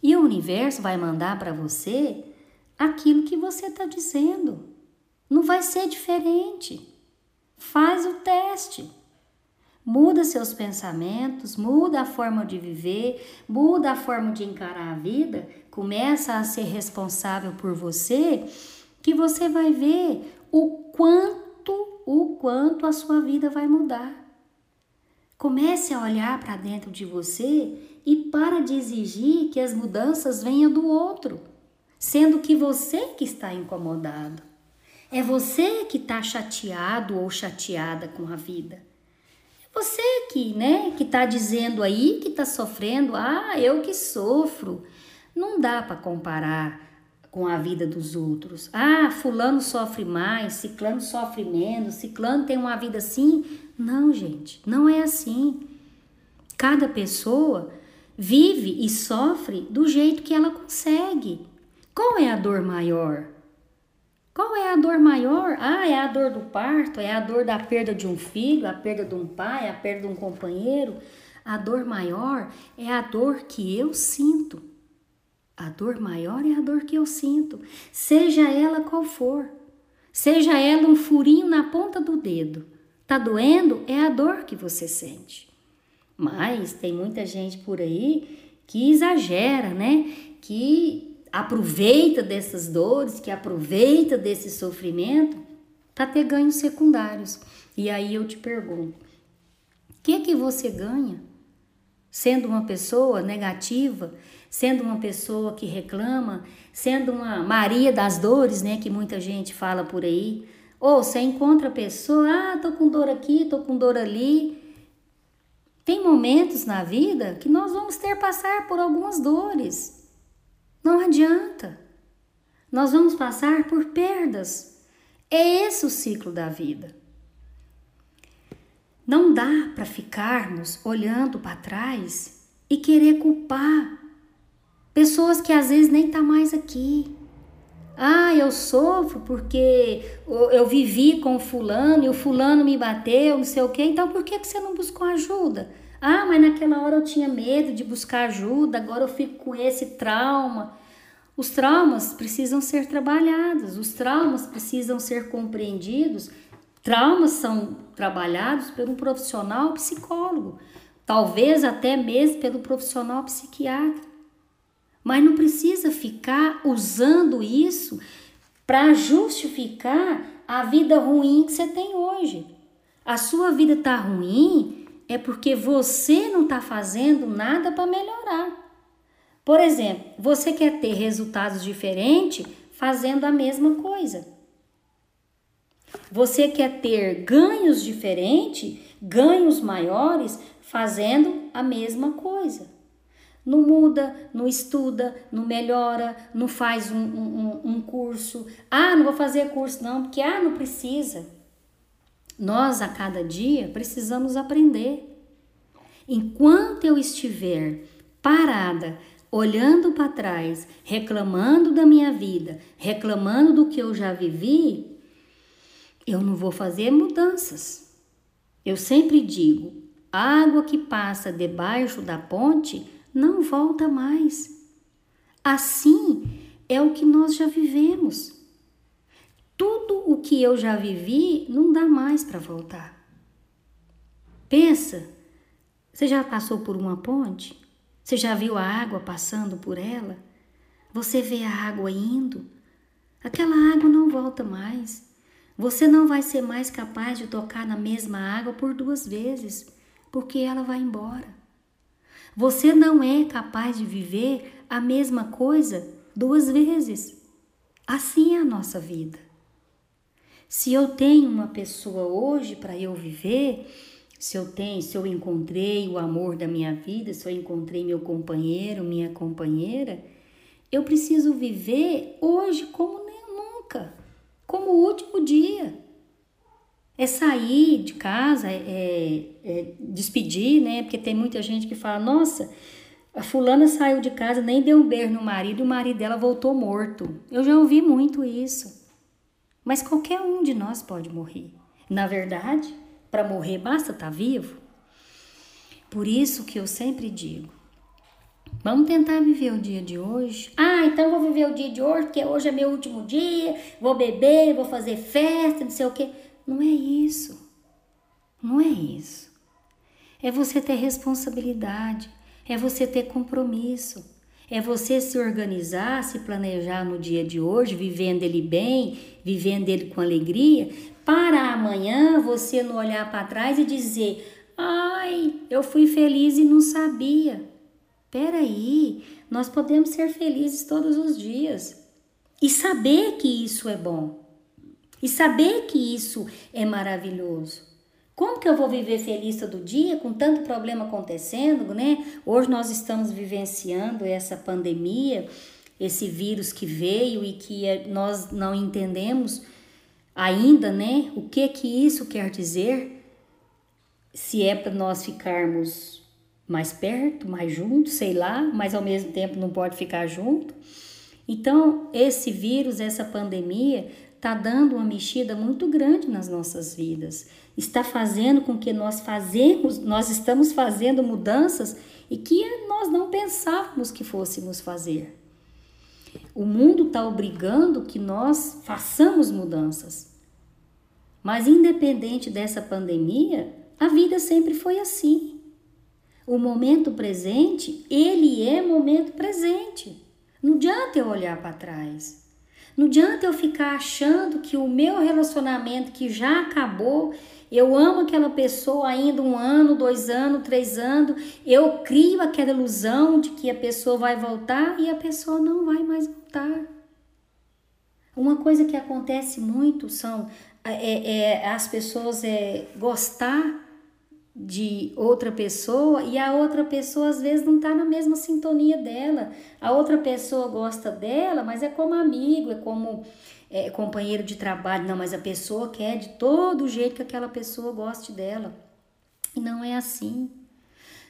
E o universo vai mandar para você aquilo que você está dizendo. Não vai ser diferente. Faz o teste. Muda seus pensamentos, muda a forma de viver, muda a forma de encarar a vida, começa a ser responsável por você, que você vai ver o quanto, o quanto a sua vida vai mudar. Comece a olhar para dentro de você e para de exigir que as mudanças venham do outro, sendo que você que está incomodado. É você que está chateado ou chateada com a vida. Você que, né, que está dizendo aí que está sofrendo, ah, eu que sofro. Não dá para comparar com a vida dos outros. Ah, fulano sofre mais, ciclano sofre menos, ciclano tem uma vida assim. Não, gente, não é assim. Cada pessoa vive e sofre do jeito que ela consegue. Qual é a dor maior? Qual é a dor maior? Ah, é a dor do parto, é a dor da perda de um filho, a perda de um pai, a perda de um companheiro. A dor maior é a dor que eu sinto. A dor maior é a dor que eu sinto, seja ela qual for. Seja ela um furinho na ponta do dedo. Tá doendo? É a dor que você sente. Mas tem muita gente por aí que exagera, né? Que aproveita dessas dores, que aproveita desse sofrimento para ter ganhos secundários. E aí eu te pergunto: o que é que você ganha sendo uma pessoa negativa, sendo uma pessoa que reclama, sendo uma Maria das dores, né, que muita gente fala por aí? Ou você encontra a pessoa, ah, tô com dor aqui, tô com dor ali. Tem momentos na vida que nós vamos ter passar por algumas dores. Não adianta. Nós vamos passar por perdas. É esse o ciclo da vida. Não dá para ficarmos olhando para trás e querer culpar pessoas que às vezes nem tá mais aqui. Ah, eu sofro porque eu vivi com o fulano e o fulano me bateu, não sei o quê. Então por que, que você não buscou ajuda? Ah, mas naquela hora eu tinha medo de buscar ajuda, agora eu fico com esse trauma. Os traumas precisam ser trabalhados, os traumas precisam ser compreendidos. Traumas são trabalhados por um profissional psicólogo, talvez até mesmo pelo profissional psiquiatra. Mas não precisa ficar usando isso para justificar a vida ruim que você tem hoje. A sua vida está ruim é porque você não está fazendo nada para melhorar. Por exemplo, você quer ter resultados diferentes? fazendo a mesma coisa. Você quer ter ganhos diferentes, ganhos maiores, fazendo a mesma coisa. Não muda, não estuda, não melhora, não faz um, um, um curso. Ah, não vou fazer curso não, porque ah, não precisa. Nós a cada dia precisamos aprender. Enquanto eu estiver parada, olhando para trás, reclamando da minha vida, reclamando do que eu já vivi, eu não vou fazer mudanças. Eu sempre digo: água que passa debaixo da ponte não volta mais. Assim é o que nós já vivemos. Tudo o que eu já vivi não dá mais para voltar. Pensa, você já passou por uma ponte? Você já viu a água passando por ela? Você vê a água indo? Aquela água não volta mais. Você não vai ser mais capaz de tocar na mesma água por duas vezes, porque ela vai embora. Você não é capaz de viver a mesma coisa duas vezes. Assim é a nossa vida. Se eu tenho uma pessoa hoje para eu viver, se eu tenho, se eu encontrei o amor da minha vida, se eu encontrei meu companheiro, minha companheira, eu preciso viver hoje como nunca, como o último dia. É sair de casa, é, é, é despedir, né? Porque tem muita gente que fala, nossa, a fulana saiu de casa, nem deu um beijo no marido o marido dela voltou morto. Eu já ouvi muito isso. Mas qualquer um de nós pode morrer. Na verdade, para morrer basta estar tá vivo. Por isso que eu sempre digo: vamos tentar viver o dia de hoje. Ah, então vou viver o dia de hoje, porque hoje é meu último dia, vou beber, vou fazer festa, não sei o quê. Não é isso. Não é isso. É você ter responsabilidade, é você ter compromisso, é você se organizar, se planejar no dia de hoje, vivendo ele bem, vivendo ele com alegria, para amanhã você não olhar para trás e dizer: ai, eu fui feliz e não sabia. Peraí, nós podemos ser felizes todos os dias e saber que isso é bom e saber que isso é maravilhoso. Como que eu vou viver feliz todo dia com tanto problema acontecendo, né? Hoje nós estamos vivenciando essa pandemia, esse vírus que veio e que nós não entendemos ainda, né? O que que isso quer dizer? Se é para nós ficarmos mais perto, mais juntos, sei lá, mas ao mesmo tempo não pode ficar junto. Então, esse vírus, essa pandemia, está dando uma mexida muito grande nas nossas vidas. Está fazendo com que nós fazemos, nós estamos fazendo mudanças e que nós não pensávamos que fôssemos fazer. O mundo está obrigando que nós façamos mudanças. Mas independente dessa pandemia, a vida sempre foi assim. O momento presente, ele é momento presente. Não adianta eu olhar para trás. Não adianta eu ficar achando que o meu relacionamento que já acabou, eu amo aquela pessoa ainda um ano, dois anos, três anos, eu crio aquela ilusão de que a pessoa vai voltar e a pessoa não vai mais voltar. Uma coisa que acontece muito são é, é, as pessoas é, gostar de outra pessoa e a outra pessoa às vezes não está na mesma sintonia dela. A outra pessoa gosta dela, mas é como amigo, é como é, companheiro de trabalho. Não, mas a pessoa quer de todo jeito que aquela pessoa goste dela. E não é assim.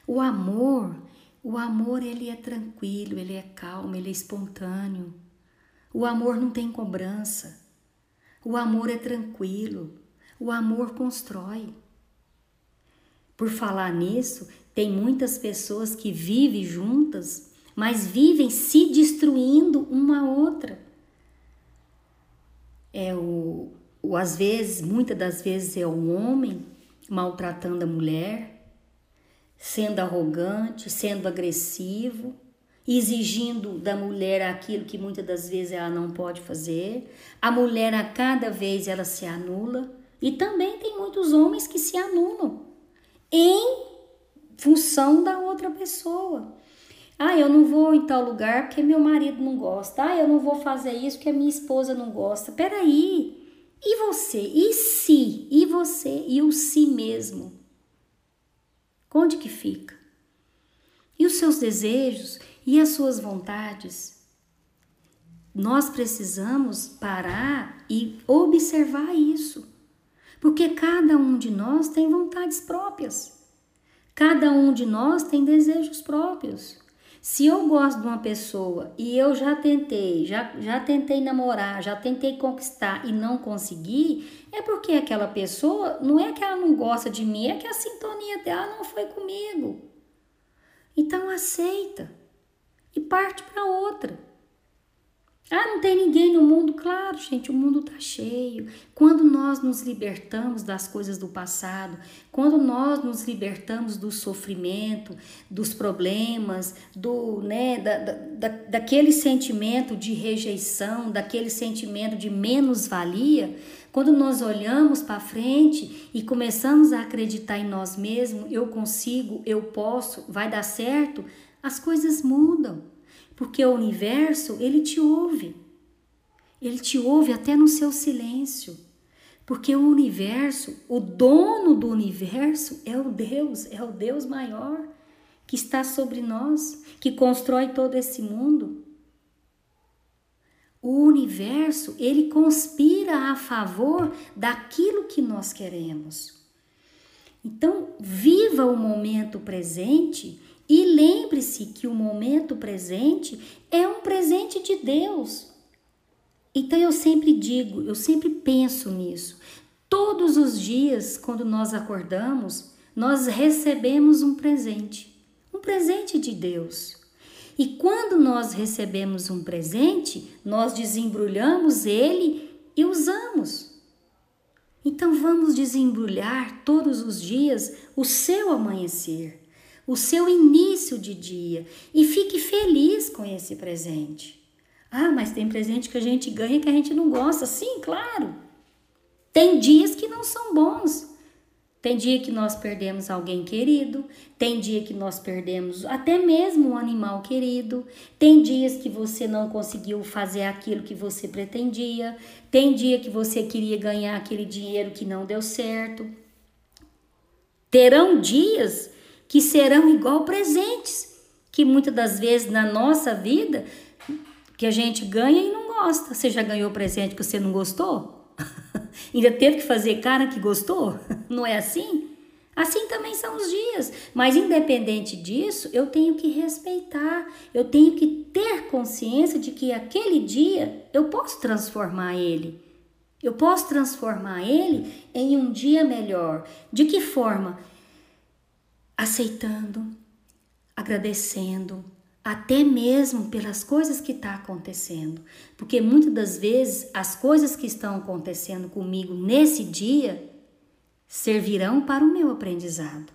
O amor, o amor ele é tranquilo, ele é calmo, ele é espontâneo. O amor não tem cobrança. O amor é tranquilo. O amor constrói. Por falar nisso, tem muitas pessoas que vivem juntas, mas vivem se destruindo uma a outra. É o, o às vezes, muitas das vezes é o homem maltratando a mulher, sendo arrogante, sendo agressivo, exigindo da mulher aquilo que muitas das vezes ela não pode fazer. A mulher a cada vez ela se anula e também tem muitos homens que se anulam em função da outra pessoa. Ah, eu não vou em tal lugar porque meu marido não gosta. Ah, eu não vou fazer isso porque minha esposa não gosta. Peraí. E você? E se? E você? E o si mesmo? Onde que fica? E os seus desejos e as suas vontades? Nós precisamos parar e observar isso. Porque cada um de nós tem vontades próprias. Cada um de nós tem desejos próprios. Se eu gosto de uma pessoa e eu já tentei, já, já tentei namorar, já tentei conquistar e não consegui, é porque aquela pessoa, não é que ela não gosta de mim, é que a sintonia dela não foi comigo. Então aceita e parte para outra. Ah, não tem ninguém no mundo? Claro, gente, o mundo está cheio. Quando nós nos libertamos das coisas do passado, quando nós nos libertamos do sofrimento, dos problemas, do, né, da, da, daquele sentimento de rejeição, daquele sentimento de menos-valia, quando nós olhamos para frente e começamos a acreditar em nós mesmos, eu consigo, eu posso, vai dar certo, as coisas mudam porque o universo, ele te ouve. Ele te ouve até no seu silêncio. Porque o universo, o dono do universo é o Deus, é o Deus maior que está sobre nós, que constrói todo esse mundo. O universo, ele conspira a favor daquilo que nós queremos. Então, viva o momento presente e lembre-se que o momento presente é um presente de Deus. Então eu sempre digo, eu sempre penso nisso. Todos os dias, quando nós acordamos, nós recebemos um presente, um presente de Deus. E quando nós recebemos um presente, nós desembrulhamos ele e usamos. Então vamos desembrulhar todos os dias o seu amanhecer o seu início de dia e fique feliz com esse presente. Ah, mas tem presente que a gente ganha que a gente não gosta. Sim, claro. Tem dias que não são bons. Tem dia que nós perdemos alguém querido, tem dia que nós perdemos até mesmo um animal querido, tem dias que você não conseguiu fazer aquilo que você pretendia, tem dia que você queria ganhar aquele dinheiro que não deu certo. Terão dias que serão igual presentes, que muitas das vezes na nossa vida que a gente ganha e não gosta. Você já ganhou presente que você não gostou? Ainda teve que fazer cara que gostou? Não é assim? Assim também são os dias. Mas independente disso, eu tenho que respeitar, eu tenho que ter consciência de que aquele dia eu posso transformar ele. Eu posso transformar ele em um dia melhor. De que forma? Aceitando, agradecendo, até mesmo pelas coisas que estão tá acontecendo. Porque muitas das vezes as coisas que estão acontecendo comigo nesse dia servirão para o meu aprendizado,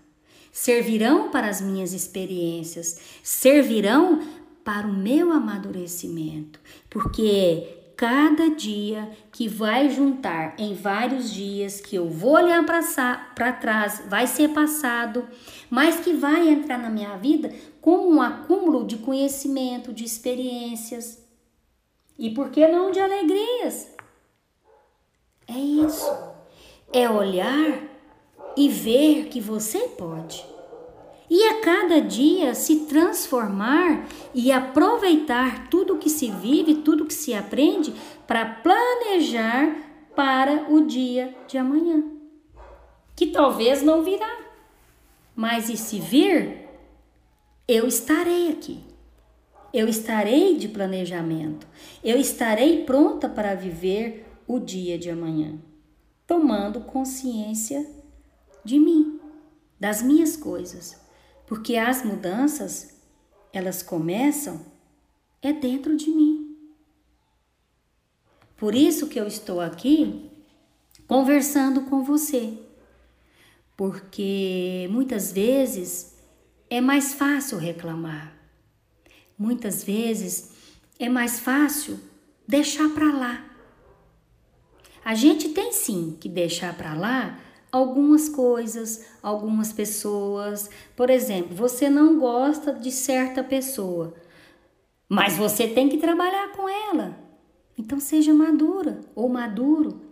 servirão para as minhas experiências, servirão para o meu amadurecimento. Porque cada dia que vai juntar em vários dias que eu vou olhar para trás, vai ser passado, mas que vai entrar na minha vida como um acúmulo de conhecimento, de experiências e por que não de alegrias. É isso. É olhar e ver que você pode e a cada dia se transformar e aproveitar tudo que se vive, tudo que se aprende para planejar para o dia de amanhã, que talvez não virá, mas e se vir, eu estarei aqui. Eu estarei de planejamento. Eu estarei pronta para viver o dia de amanhã, tomando consciência de mim, das minhas coisas porque as mudanças, elas começam é dentro de mim. Por isso que eu estou aqui conversando com você. Porque muitas vezes é mais fácil reclamar. Muitas vezes é mais fácil deixar para lá. A gente tem sim que deixar para lá algumas coisas, algumas pessoas. Por exemplo, você não gosta de certa pessoa, mas você tem que trabalhar com ela. Então seja madura ou maduro.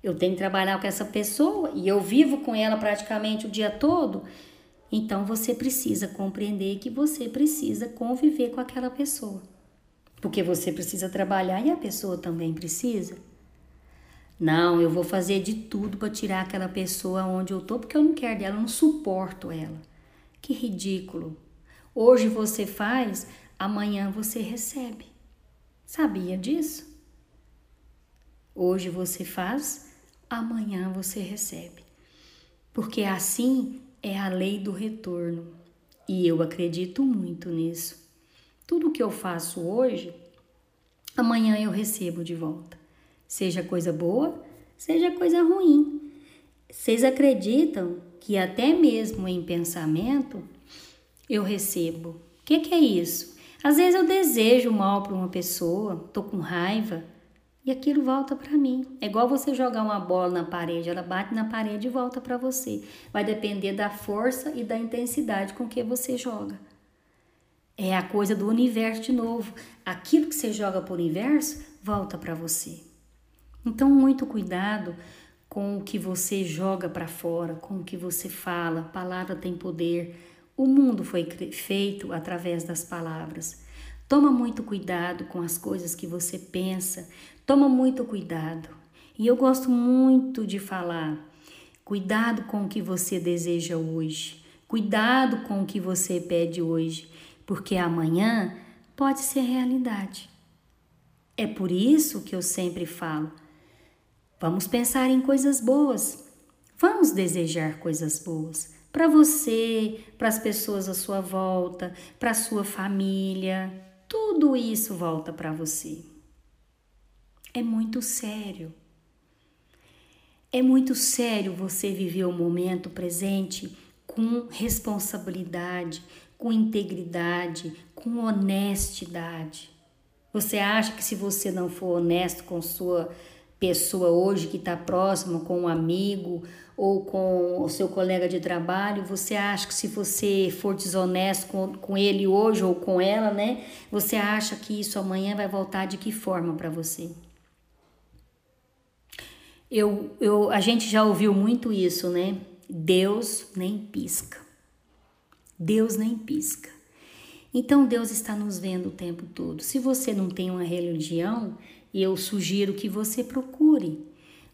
Eu tenho que trabalhar com essa pessoa e eu vivo com ela praticamente o dia todo. Então você precisa compreender que você precisa conviver com aquela pessoa. Porque você precisa trabalhar e a pessoa também precisa. Não, eu vou fazer de tudo para tirar aquela pessoa onde eu tô, porque eu não quero dela, eu não suporto ela. Que ridículo. Hoje você faz, amanhã você recebe. Sabia disso? Hoje você faz, amanhã você recebe. Porque assim é a lei do retorno. E eu acredito muito nisso. Tudo que eu faço hoje, amanhã eu recebo de volta seja coisa boa, seja coisa ruim. Vocês acreditam que até mesmo em pensamento eu recebo? O que, que é isso? Às vezes eu desejo mal para uma pessoa, tô com raiva e aquilo volta para mim. É igual você jogar uma bola na parede, ela bate na parede e volta para você. Vai depender da força e da intensidade com que você joga. É a coisa do universo de novo. Aquilo que você joga para o universo volta para você. Então, muito cuidado com o que você joga para fora, com o que você fala. Palavra tem poder. O mundo foi feito através das palavras. Toma muito cuidado com as coisas que você pensa. Toma muito cuidado. E eu gosto muito de falar: cuidado com o que você deseja hoje. Cuidado com o que você pede hoje, porque amanhã pode ser realidade. É por isso que eu sempre falo: Vamos pensar em coisas boas. Vamos desejar coisas boas para você, para as pessoas à sua volta, para a sua família. Tudo isso volta para você. É muito sério. É muito sério você viver o momento presente com responsabilidade, com integridade, com honestidade. Você acha que se você não for honesto com sua pessoa hoje que está próxima com um amigo ou com o seu colega de trabalho, você acha que se você for desonesto com, com ele hoje ou com ela, né? Você acha que isso amanhã vai voltar de que forma para você? Eu, eu, a gente já ouviu muito isso, né? Deus nem pisca. Deus nem pisca. Então Deus está nos vendo o tempo todo. Se você não tem uma religião, e eu sugiro que você procure.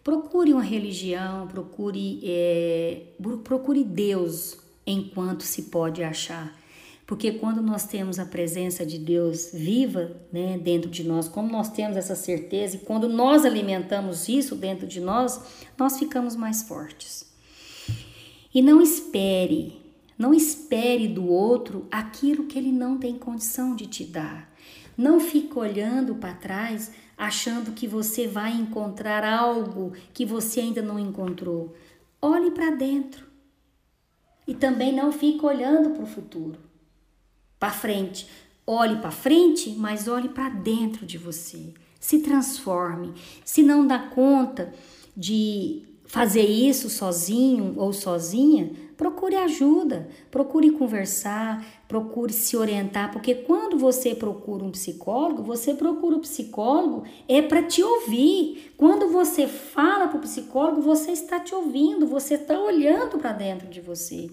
Procure uma religião, procure, é, procure Deus enquanto se pode achar. Porque quando nós temos a presença de Deus viva né, dentro de nós, como nós temos essa certeza, e quando nós alimentamos isso dentro de nós, nós ficamos mais fortes. E não espere, não espere do outro aquilo que ele não tem condição de te dar. Não fique olhando para trás achando que você vai encontrar algo que você ainda não encontrou. Olhe para dentro. E também não fique olhando para o futuro, para frente. Olhe para frente, mas olhe para dentro de você. Se transforme. Se não dá conta de fazer isso sozinho ou sozinha, procure ajuda, procure conversar, procure se orientar, porque quando você procura um psicólogo, você procura o um psicólogo é para te ouvir. Quando você fala para o psicólogo, você está te ouvindo, você está olhando para dentro de você.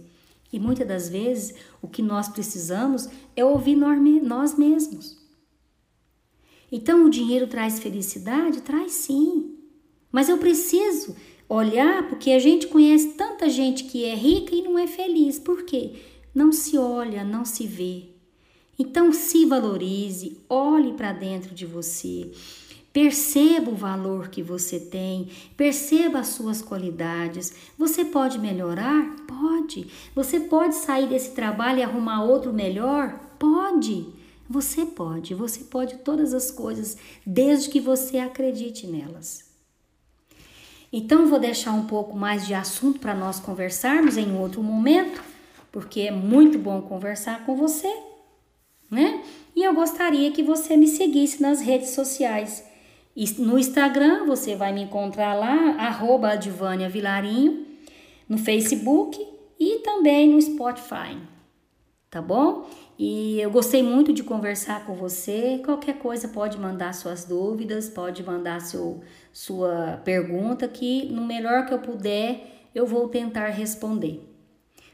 E muitas das vezes o que nós precisamos é ouvir nós mesmos. Então o dinheiro traz felicidade? Traz sim. Mas eu preciso olhar, porque a gente conhece tanta gente que é rica e não é feliz. Por quê? Não se olha, não se vê. Então se valorize, olhe para dentro de você. Perceba o valor que você tem, perceba as suas qualidades. Você pode melhorar? Pode. Você pode sair desse trabalho e arrumar outro melhor? Pode. Você pode, você pode todas as coisas, desde que você acredite nelas. Então, vou deixar um pouco mais de assunto para nós conversarmos em outro momento, porque é muito bom conversar com você, né? E eu gostaria que você me seguisse nas redes sociais. No Instagram, você vai me encontrar lá, arroba Vilarinho. no Facebook e também no Spotify, tá bom? E eu gostei muito de conversar com você. Qualquer coisa pode mandar suas dúvidas, pode mandar seu, sua pergunta, que no melhor que eu puder eu vou tentar responder.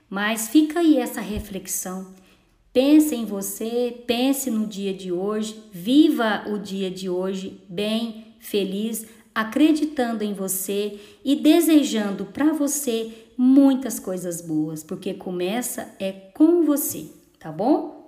Mas fica aí essa reflexão. Pense em você, pense no dia de hoje, viva o dia de hoje bem, feliz, acreditando em você e desejando para você muitas coisas boas, porque começa é com você, tá bom?